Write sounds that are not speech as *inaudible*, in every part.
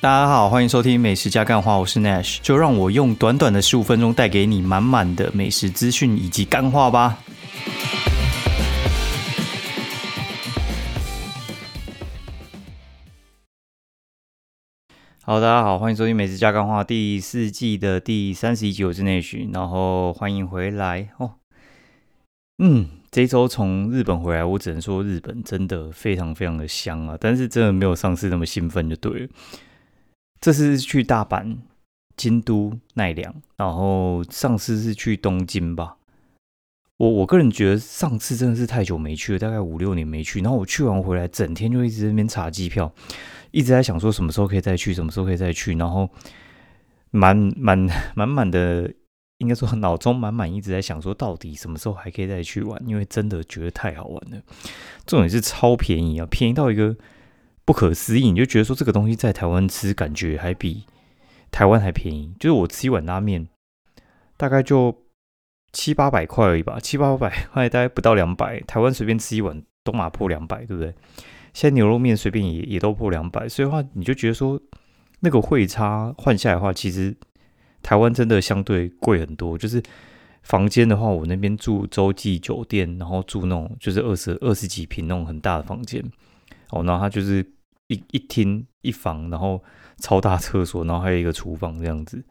大家好，欢迎收听美食加干话，我是 Nash，就让我用短短的十五分钟带给你满满的美食资讯以及干话吧。好，大家好，欢迎收听美食加干话第四季的第三十一集，我是 Nash，然后欢迎回来哦。嗯，这周从日本回来，我只能说日本真的非常非常的香啊，但是真的没有上次那么兴奋就对了。这次是去大阪、京都、奈良，然后上次是去东京吧。我我个人觉得上次真的是太久没去了，大概五六年没去。然后我去完回来，整天就一直在那边查机票，一直在想说什么时候可以再去，什么时候可以再去。然后满满 *laughs* 满满的，应该说脑中满满一直在想说，到底什么时候还可以再去玩？因为真的觉得太好玩了，重点是超便宜啊，便宜到一个。不可思议，你就觉得说这个东西在台湾吃，感觉还比台湾还便宜。就是我吃一碗拉面，大概就七八百块而已吧，七八百块 *laughs* 大概不到两百。台湾随便吃一碗都马破两百，对不对？现在牛肉面随便也也都破两百，所以话你就觉得说那个汇差换下来的话，其实台湾真的相对贵很多。就是房间的话，我那边住洲际酒店，然后住那种就是二十二十几平那种很大的房间，哦，然后它就是。一一厅一房，然后超大厕所，然后还有一个厨房这样子，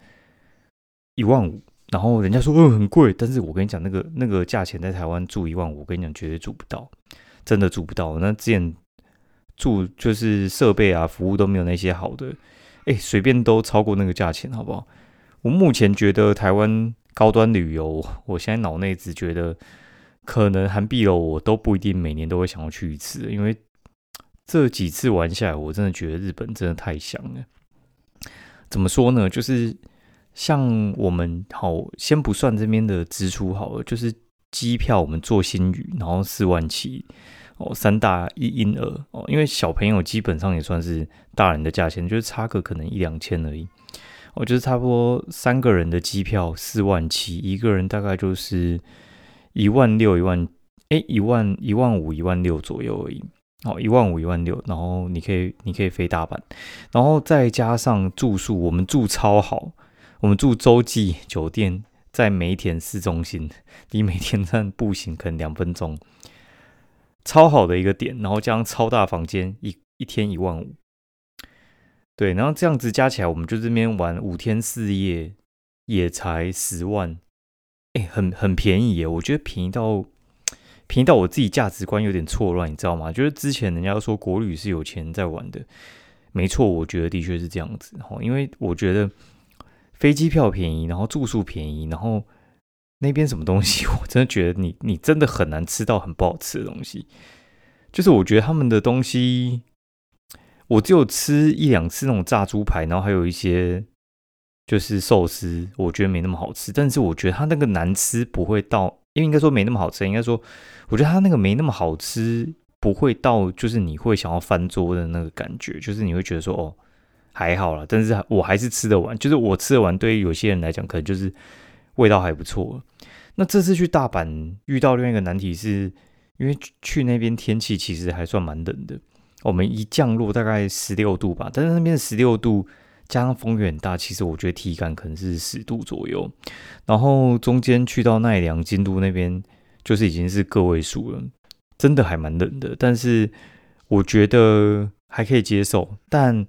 一万五。然后人家说嗯很贵，但是我跟你讲那个那个价钱在台湾住一万五，我跟你讲绝对住不到，真的住不到。那之前住就是设备啊服务都没有那些好的，哎随便都超过那个价钱，好不好？我目前觉得台湾高端旅游，我现在脑内只觉得可能韩币楼我都不一定每年都会想要去一次，因为。这几次玩下来，我真的觉得日本真的太香了。怎么说呢？就是像我们好，先不算这边的支出好了，就是机票我们坐新宇，然后四万七哦，三大一婴儿哦，因为小朋友基本上也算是大人的价钱，就是差个可能一两千而已。我觉得差不多三个人的机票四万七，一个人大概就是一万六一万，哎，一万一万五一万六左右而已。哦，一万五一万六，然后你可以你可以飞大阪，然后再加上住宿，我们住超好，我们住洲际酒店，在梅田市中心，离梅田站步行可能两分钟，超好的一个点，然后加上超大房间，一一天一万五，对，然后这样子加起来，我们就这边玩五天四夜，也才十万，哎，很很便宜耶，我觉得便宜到。便宜到我自己价值观有点错乱，你知道吗？就是之前人家说国旅是有钱在玩的，没错，我觉得的确是这样子。哈，因为我觉得飞机票便宜，然后住宿便宜，然后那边什么东西，*laughs* 我真的觉得你你真的很难吃到很不好吃的东西。就是我觉得他们的东西，我只有吃一两次那种炸猪排，然后还有一些就是寿司，我觉得没那么好吃。但是我觉得它那个难吃不会到。因为应该说没那么好吃，应该说，我觉得它那个没那么好吃，不会到就是你会想要翻桌的那个感觉，就是你会觉得说哦还好了，但是我还是吃得完，就是我吃得完，对于有些人来讲，可能就是味道还不错。那这次去大阪遇到另外一个难题，是因为去那边天气其实还算蛮冷的，我们一降落大概十六度吧，但是那边十六度。加上风很大，其实我觉得体感可能是十度左右。然后中间去到奈良、京都那边，就是已经是个位数了，真的还蛮冷的。但是我觉得还可以接受。但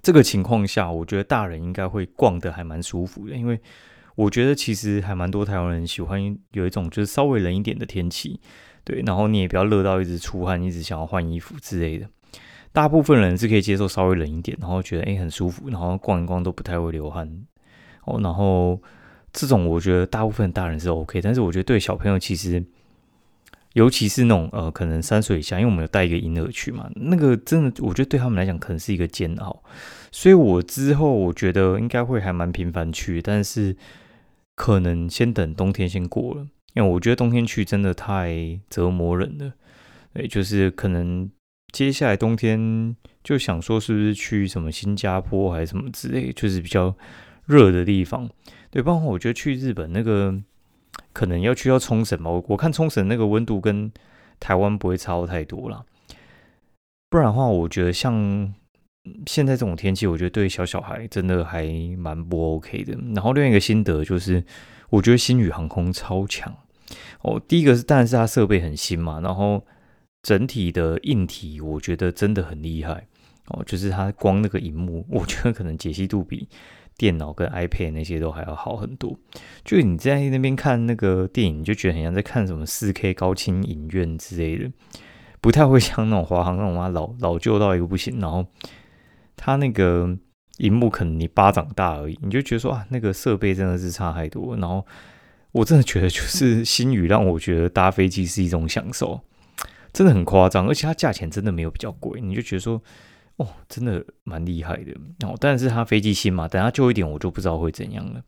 这个情况下，我觉得大人应该会逛的还蛮舒服的，因为我觉得其实还蛮多台湾人喜欢有一种就是稍微冷一点的天气，对。然后你也不要热到一直出汗，一直想要换衣服之类的。大部分人是可以接受稍微冷一点，然后觉得诶很舒服，然后逛一逛都不太会流汗哦。然后这种我觉得大部分大人是 OK，但是我觉得对小朋友其实，尤其是那种呃可能三岁以下，因为我们有带一个婴儿去嘛，那个真的我觉得对他们来讲可能是一个煎熬。所以我之后我觉得应该会还蛮频繁去，但是可能先等冬天先过了，因为我觉得冬天去真的太折磨人了。对，就是可能。接下来冬天就想说是不是去什么新加坡还是什么之类，就是比较热的地方。对，包括我觉得去日本那个可能要去到冲绳吧。我我看冲绳那个温度跟台湾不会差太多啦。不然的话，我觉得像现在这种天气，我觉得对小小孩真的还蛮不 OK 的。然后另外一个心得就是，我觉得新宇航空超强哦。第一个是，当然是它设备很新嘛，然后整体的硬体我觉得真的很厉害哦。就是它光那个荧幕，*laughs* 我觉得可能解析度比电脑跟 iPad 那些都还要好很多。就你在那边看那个电影，就觉得很像在看什么四 K 高清影院之类的，不太会像那种华航那种啊老老旧到一个不行，然后。它那个荧幕可能你巴掌大而已，你就觉得说啊，那个设备真的是差太多。然后我真的觉得，就是 *laughs* 新宇让我觉得搭飞机是一种享受，真的很夸张，而且它价钱真的没有比较贵，你就觉得说，哦，真的蛮厉害的。哦，但是它飞机新嘛，等它旧一点，我就不知道会怎样了。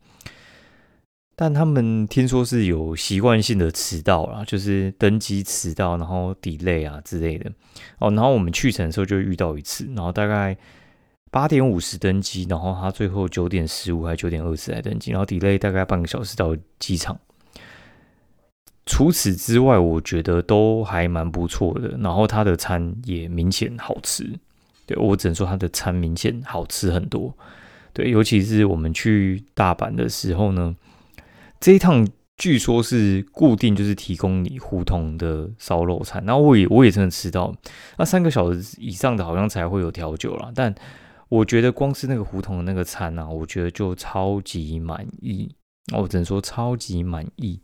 但他们听说是有习惯性的迟到啦，就是登机迟到，然后 delay 啊之类的。哦，然后我们去程的时候就遇到一次，然后大概。八点五十登机，然后他最后九点十五还九点二十来登机，然后 delay 大概半个小时到机场。除此之外，我觉得都还蛮不错的。然后他的餐也明显好吃，对我只能说他的餐明显好吃很多。对，尤其是我们去大阪的时候呢，这一趟据说是固定就是提供你胡同的烧肉餐，然后我也我也真的吃到，那三个小时以上的好像才会有调酒啦，但。我觉得光是那个胡同的那个餐啊，我觉得就超级满意我只能说超级满意，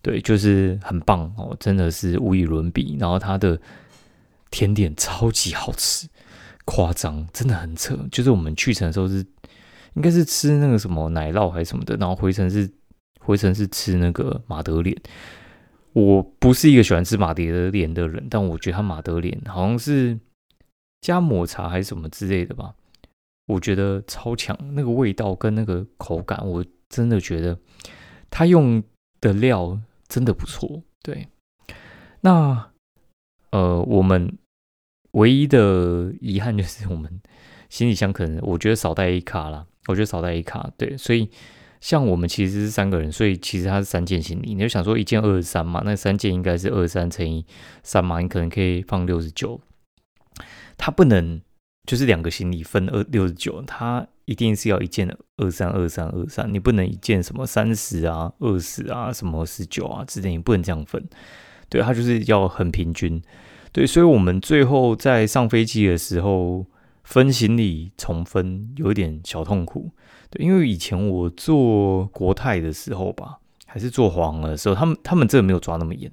对，就是很棒哦，真的是无与伦比。然后它的甜点超级好吃，夸张，真的很扯。就是我们去程的时候是应该是吃那个什么奶酪还是什么的，然后回程是回程是吃那个马德莲。我不是一个喜欢吃马德莲的人，但我觉得它马德莲好像是加抹茶还是什么之类的吧。我觉得超强，那个味道跟那个口感，我真的觉得他用的料真的不错。对，那呃，我们唯一的遗憾就是我们行李箱可能我觉得少带一卡啦，我觉得少带一卡。对，所以像我们其实是三个人，所以其实它是三件行李。你就想说一件二十三嘛，那三件应该是二十三乘以三嘛，你可能可以放六十九。它不能。就是两个行李分二六十九，它一定是要一件二三二三二三，你不能一件什么三十啊、二十啊、什么十九啊之类，你不能这样分。对，它就是要很平均。对，所以我们最后在上飞机的时候分行李重分有一点小痛苦。对，因为以前我做国泰的时候吧，还是做黄的时候，他们他们这个没有抓那么严。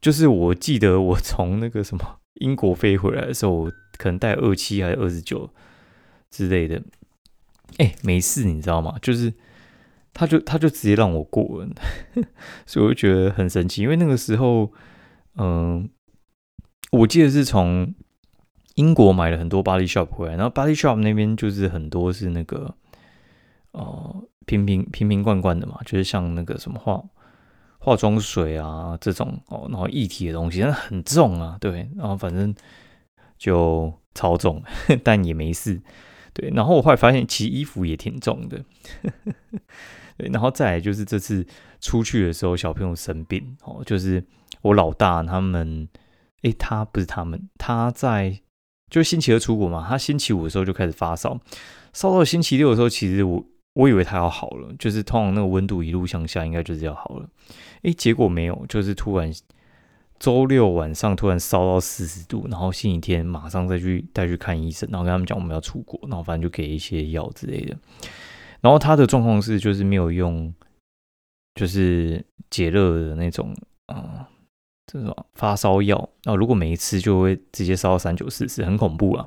就是我记得我从那个什么英国飞回来的时候。可能带二七还是二十九之类的，哎，没事，你知道吗？就是他就他就直接让我过了，*laughs* 所以我就觉得很神奇。因为那个时候，嗯，我记得是从英国买了很多 Body shop 回来，然后 Body shop 那边就是很多是那个哦瓶瓶瓶瓶罐罐的嘛，就是像那个什么化化妆水啊这种哦，然后一体的东西，但很重啊，对，然后反正。就超重，*laughs* 但也没事。对，然后我后来发现，其实衣服也挺重的。*laughs* 对，然后再来就是这次出去的时候，小朋友生病哦，就是我老大他们，诶，他不是他们，他在就星期二出国嘛，他星期五的时候就开始发烧，烧到星期六的时候，其实我我以为他要好了，就是通常那个温度一路向下，应该就是要好了。诶，结果没有，就是突然。周六晚上突然烧到四十度，然后星期天马上再去带去看医生，然后跟他们讲我们要出国，然后反正就给一些药之类的。然后他的状况是就是没有用，就是解热的那种啊，这种发烧药。然后如果没吃就会直接烧到三九四十，很恐怖啊。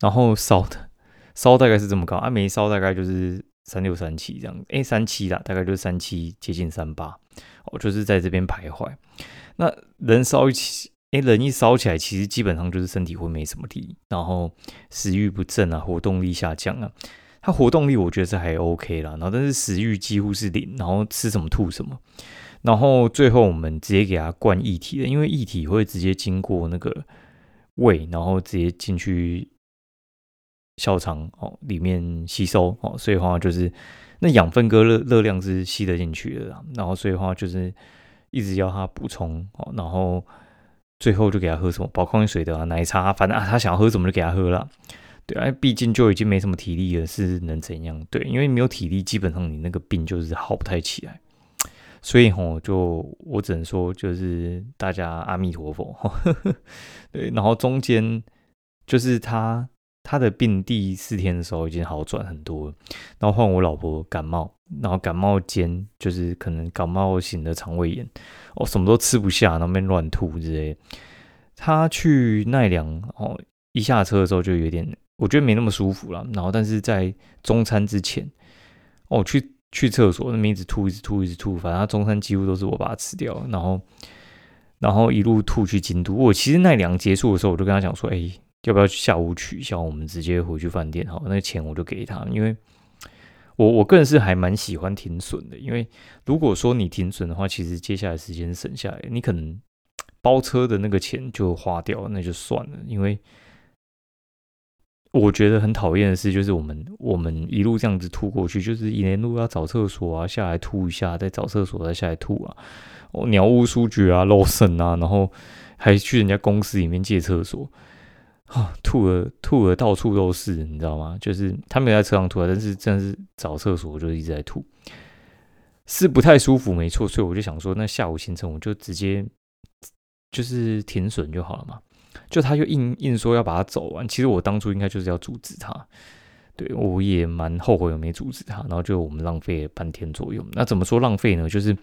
然后烧的烧大概是这么高啊，没烧大概就是三六三七这样，哎三七啦，大概就是三七接近三八，哦就是在这边徘徊。那人烧一起，哎，人一烧起来，其实基本上就是身体会没什么力，然后食欲不振啊，活动力下降啊。他活动力我觉得是还 OK 啦，然后但是食欲几乎是零，然后吃什么吐什么。然后最后我们直接给他灌液体的，因为液体会直接经过那个胃，然后直接进去小肠哦里面吸收哦，所以话就是那养分跟热热量是吸得进去的，然后所以话就是。一直要他补充哦，然后最后就给他喝什么宝矿水的啊，奶茶，反正啊他想要喝什么就给他喝了。对啊，毕竟就已经没什么体力了，是能怎样？对，因为没有体力，基本上你那个病就是好不太起来。所以吼，就我只能说，就是大家阿弥陀佛。*laughs* 对，然后中间就是他他的病第四天的时候已经好转很多了，然后换我老婆感冒，然后感冒间就是可能感冒型的肠胃炎，哦，什么都吃不下，那边乱吐之类。他去奈良哦，一下车的时候就有点，我觉得没那么舒服了。然后但是在中餐之前，哦去。去厕所，那么一直吐，一直吐，一直吐，反正他中餐几乎都是我把它吃掉，然后，然后一路吐去京都。我其实奈良结束的时候，我就跟他讲说：“哎，要不要下午取消？我们直接回去饭店？好，那个钱我就给他，因为我我个人是还蛮喜欢停损的，因为如果说你停损的话，其实接下来时间省下来，你可能包车的那个钱就花掉，那就算了，因为。”我觉得很讨厌的事，就是我们我们一路这样子吐过去，就是一连路要找厕所啊，下来吐一下，再找厕所，再下来吐啊，哦，鸟屋书局啊，漏肾啊，然后还去人家公司里面借厕所啊，吐了吐了到处都是，你知道吗？就是他没有在车上吐啊，但是真的是找厕所就一直在吐，是不太舒服，没错。所以我就想说，那下午行程我就直接就是停损就好了嘛。就他就硬硬说要把它走完，其实我当初应该就是要阻止他，对我也蛮后悔我没阻止他，然后就我们浪费了半天左右。那怎么说浪费呢？就是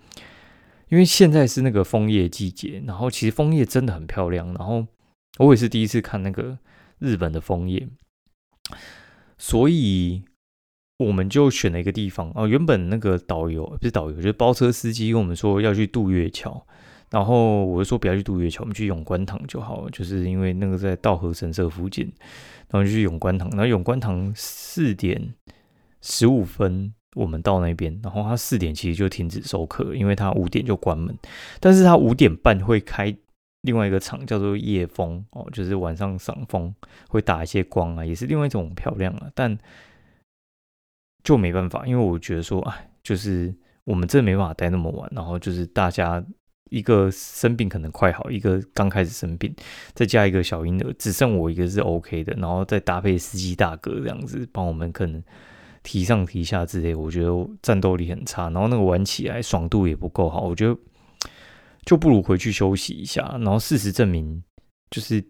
因为现在是那个枫叶季节，然后其实枫叶真的很漂亮，然后我也是第一次看那个日本的枫叶，所以我们就选了一个地方哦。原本那个导游不是导游，就是包车司机跟我们说要去渡月桥。然后我就说不要去渡月桥，我们去永观堂就好了。就是因为那个在道和神社附近，然后就去永观堂。然后永观堂四点十五分我们到那边，然后他四点其实就停止收客，因为他五点就关门。但是他五点半会开另外一个场，叫做夜风哦，就是晚上赏风会打一些光啊，也是另外一种漂亮啊。但就没办法，因为我觉得说，哎，就是我们真的没办法待那么晚。然后就是大家。一个生病可能快好，一个刚开始生病，再加一个小婴儿，只剩我一个是 OK 的，然后再搭配司机大哥这样子帮我们可能提上提下之类，我觉得战斗力很差，然后那个玩起来爽度也不够好，我觉得就不如回去休息一下。然后事实证明，就是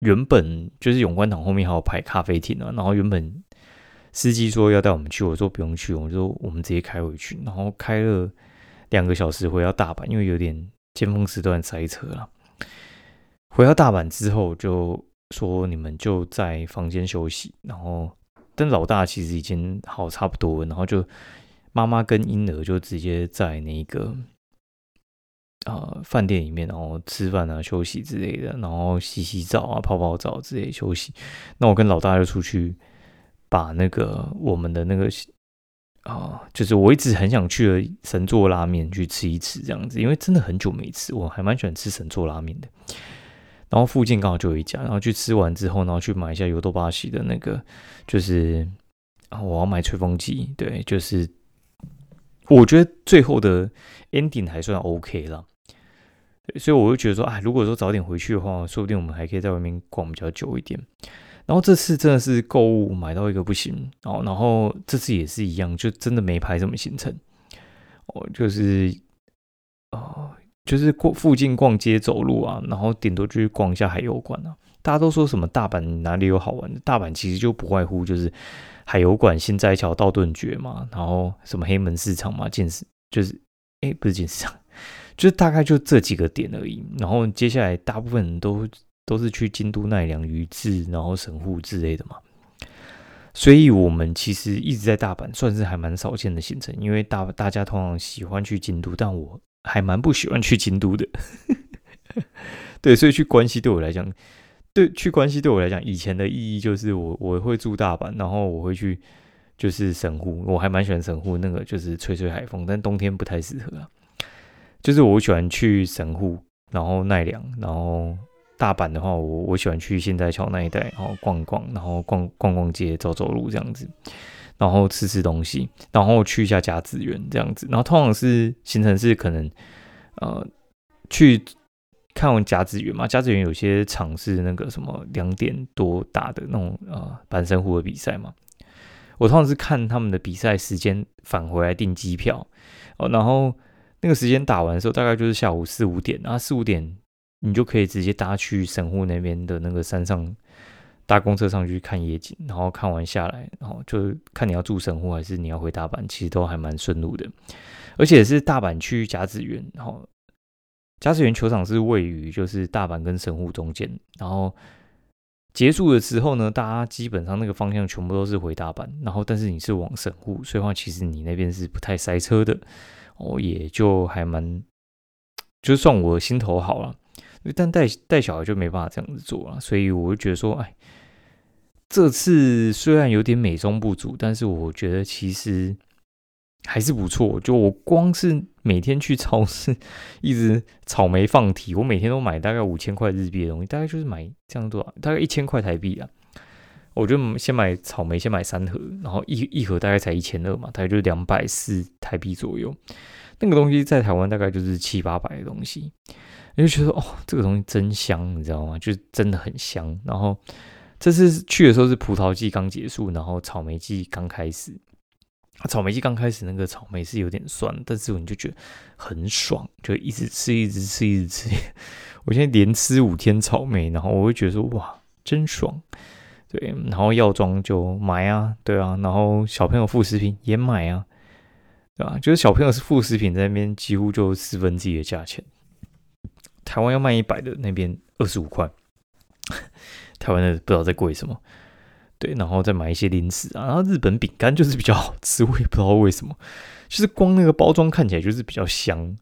原本就是永观堂后面还有排咖啡厅啊，然后原本司机说要带我们去，我说不用去，我说我们直接开回去，然后开了。两个小时回到大阪，因为有点尖峰时段塞车了。回到大阪之后，就说你们就在房间休息。然后，但老大其实已经好差不多，然后就妈妈跟婴儿就直接在那个啊饭店里面，然后吃饭啊、休息之类的，然后洗洗澡啊、泡泡澡之类休息。那我跟老大就出去把那个我们的那个。啊，就是我一直很想去的神作拉面去吃一吃这样子，因为真的很久没吃，我还蛮喜欢吃神作拉面的。然后附近刚好就有一家，然后去吃完之后，然后去买一下油豆巴西的那个，就是啊，我要买吹风机。对，就是我觉得最后的 ending 还算 OK 了。所以我就觉得说，哎，如果说早点回去的话，说不定我们还可以在外面逛比较久一点。然后这次真的是购物买到一个不行哦，然后这次也是一样，就真的没排什么行程哦，就是哦，就是过附近逛街走路啊，然后顶多就去逛一下海游馆啊。大家都说什么大阪哪里有好玩的？大阪其实就不外乎就是海油馆、新斋桥、道顿崛嘛，然后什么黑门市场嘛，建市就是哎，不是建市场，*laughs* 就是大概就这几个点而已。然后接下来大部分人都。都是去京都奈良鱼治，然后神户之类的嘛，所以我们其实一直在大阪，算是还蛮少见的行程。因为大大家通常喜欢去京都，但我还蛮不喜欢去京都的。*laughs* 对，所以去关西对我来讲，对去关西对我来讲，以前的意义就是我我会住大阪，然后我会去就是神户，我还蛮喜欢神户那个就是吹吹海风，但冬天不太适合。就是我喜欢去神户，然后奈良，然后。大阪的话，我我喜欢去现在桥那一带，然后逛逛，然后逛逛逛街，走走路这样子，然后吃吃东西，然后去一下甲子园这样子。然后通常是行程是可能呃去看完甲子园嘛，甲子园有些场是那个什么两点多打的那种呃板神湖的比赛嘛。我通常是看他们的比赛时间返回来订机票哦，然后那个时间打完的时候，大概就是下午四五点，然后四五点你就可以直接搭去神户那边的那个山上搭公车上去看夜景，然后看完下来，然后就看你要住神户还是你要回大阪，其实都还蛮顺路的，而且是大阪去甲子园，然后驾驶员球场是位于就是大阪跟神户中间，然后。结束的时候呢，大家基本上那个方向全部都是回大阪，然后但是你是往神户，所以话其实你那边是不太塞车的哦，也就还蛮，就算我心头好了，但带带小孩就没办法这样子做了，所以我就觉得说，哎，这次虽然有点美中不足，但是我觉得其实。还是不错，就我光是每天去超市，一直草莓放题，我每天都买大概五千块日币的东西，大概就是买这样多少，大概一千块台币啊。我就先买草莓，先买三盒，然后一一盒大概才一千二嘛，大概就两百四台币左右。那个东西在台湾大概就是七八百的东西，你就觉得哦，这个东西真香，你知道吗？就是真的很香。然后这次去的时候是葡萄季刚结束，然后草莓季刚开始。草莓季刚开始，那个草莓是有点酸，但是你就觉得很爽，就一直吃，一直吃，一直吃。*laughs* 我现在连吃五天草莓，然后我会觉得说哇，真爽。对，然后药妆就买啊，对啊，然后小朋友副食品也买啊，对吧？就是小朋友是副食品，在那边几乎就四分之一的价钱。台湾要卖一百的，那边二十五块。*laughs* 台湾的不知道在贵什么。对，然后再买一些零食啊，然后日本饼干就是比较好吃，我也不知道为什么，就是光那个包装看起来就是比较香，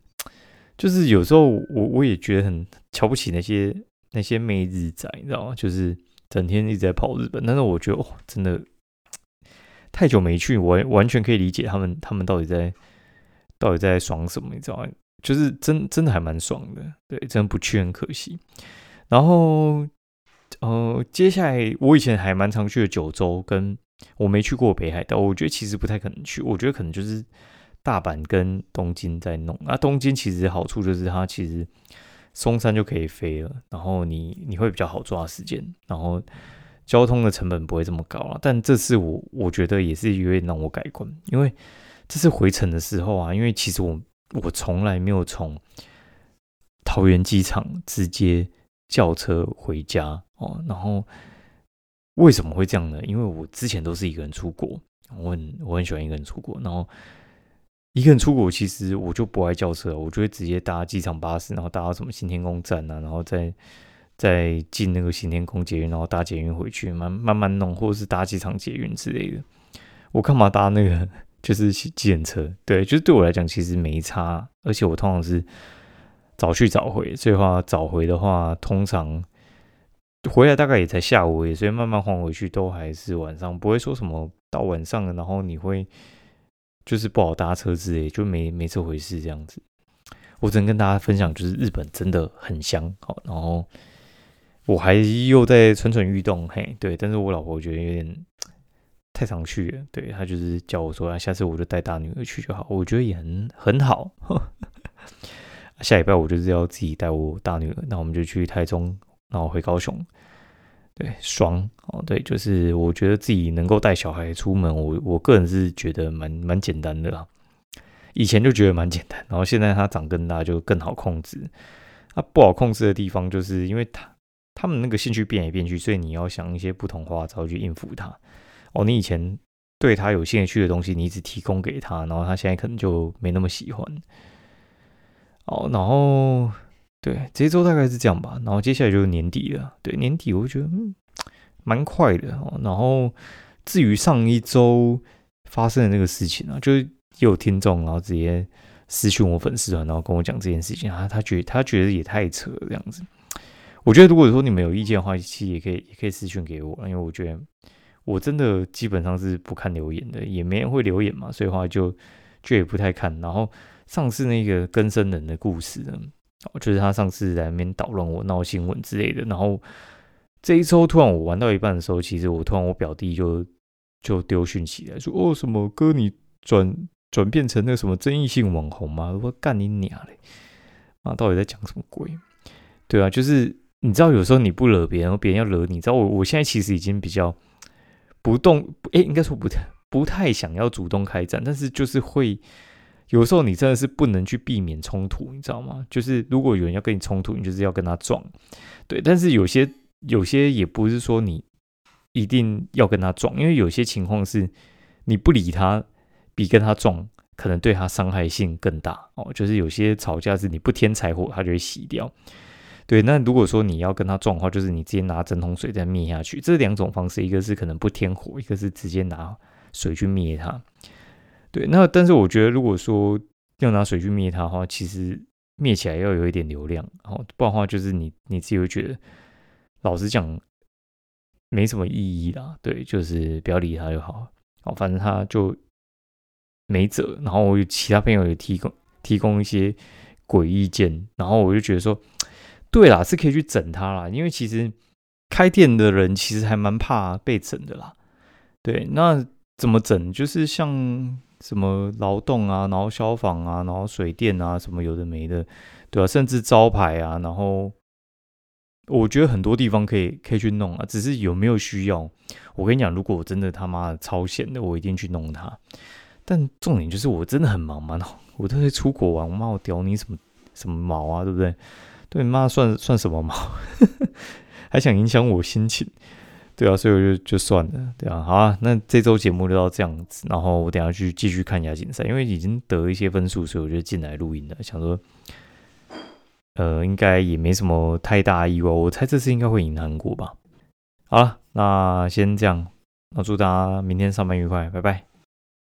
就是有时候我我也觉得很瞧不起那些那些妹日仔，你知道吗？就是整天一直在跑日本，但是我觉得哦，真的太久没去，我完全可以理解他们他们到底在到底在爽什么，你知道吗？就是真真的还蛮爽的，对，真的不去很可惜，然后。呃，接下来我以前还蛮常去的九州，跟我没去过北海道，我觉得其实不太可能去。我觉得可能就是大阪跟东京在弄。那东京其实好处就是它其实松山就可以飞了，然后你你会比较好抓时间，然后交通的成本不会这么高啊。但这次我我觉得也是有点让我改观，因为这次回程的时候啊，因为其实我我从来没有从桃园机场直接叫车回家。哦，然后为什么会这样呢？因为我之前都是一个人出国，我很我很喜欢一个人出国。然后一个人出国，其实我就不爱叫车，我就会直接搭机场巴士，然后搭到什么新天宫站啊，然后再再进那个新天宫捷运，然后搭捷运回去，慢慢慢弄，或者是搭机场捷运之类的。我干嘛搭那个就是机程车？对，就是对我来讲其实没差，而且我通常是早去早回，所以话早回的话，通常。回来大概也才下午，所以慢慢晃回去都还是晚上，不会说什么到晚上了，然后你会就是不好搭车之类，就没没这回事这样子。我只能跟大家分享，就是日本真的很香，好，然后我还又在蠢蠢欲动，嘿，对，但是我老婆觉得有点太常去了，对她就是叫我说，下次我就带大女儿去就好，我觉得也很很好。*laughs* 下礼拜我就是要自己带我大女儿，那我们就去台中。然后回高雄，对，爽哦，对，就是我觉得自己能够带小孩出门，我我个人是觉得蛮蛮简单的啦。以前就觉得蛮简单，然后现在他长更大就更好控制。他不好控制的地方，就是因为他他们那个兴趣变来变去，所以你要想一些不同花招去应付他。哦，你以前对他有兴趣的东西，你一直提供给他，然后他现在可能就没那么喜欢。哦，然后。对，这周大概是这样吧，然后接下来就是年底了。对，年底我觉得蛮快的哦。然后至于上一周发生的那个事情啊，就是也有听众然后直接私讯我粉丝团，然后跟我讲这件事情啊，他觉他觉得也太扯了这样子。我觉得如果说你们有意见的话，其实也可以也可以私讯给我，因为我觉得我真的基本上是不看留言的，也没人会留言嘛，所以话就就也不太看。然后上次那个更生人的故事呢？就是他上次在那边捣乱我闹新闻之类的，然后这一周突然我玩到一半的时候，其实我突然我表弟就就丢讯息来说：“哦，什么哥你转转变成那什么争议性网红吗？”我：“干你娘嘞！啊，到底在讲什么鬼？”对啊，就是你知道，有时候你不惹别人，别人要惹你。知道我，我现在其实已经比较不动，哎，应该说不太不太想要主动开战，但是就是会有时候你真的是不能去避免冲突，你知道吗？就是如果有人要跟你冲突，你就是要跟他撞，对。但是有些有些也不是说你一定要跟他撞，因为有些情况是你不理他，比跟他撞。可能对他伤害性更大哦，就是有些吵架是你不添柴火，他就会熄掉。对，那如果说你要跟他撞的话，就是你直接拿整桶水再灭下去。这两种方式，一个是可能不添火，一个是直接拿水去灭他。对，那但是我觉得，如果说要拿水去灭它的话，其实灭起来要有一点流量，然后，不然的话就是你你自己会觉得，老实讲没什么意义啦。对，就是不要理他就好。哦，反正他就。没辙，然后我有其他朋友也提供提供一些鬼意见，然后我就觉得说，对啦，是可以去整他啦，因为其实开店的人其实还蛮怕被整的啦。对，那怎么整？就是像什么劳动啊，然后消防啊，然后水电啊，什么有的没的，对啊，甚至招牌啊，然后我觉得很多地方可以可以去弄啊，只是有没有需要？我跟你讲，如果我真的他妈的超闲的，我一定去弄它。但重点就是我真的很忙嘛，我都会出国玩，我妈我屌你什么什么毛啊，对不对？对妈算算什么毛？*laughs* 还想影响我心情？对啊，所以我就就算了，对啊，好啊，那这周节目就到这样子，然后我等下去继续看亚锦赛，因为已经得一些分数，所以我就进来录音了，想说，呃，应该也没什么太大意外，我猜这次应该会赢韩国吧。好了，那先这样，那祝大家明天上班愉快，拜拜。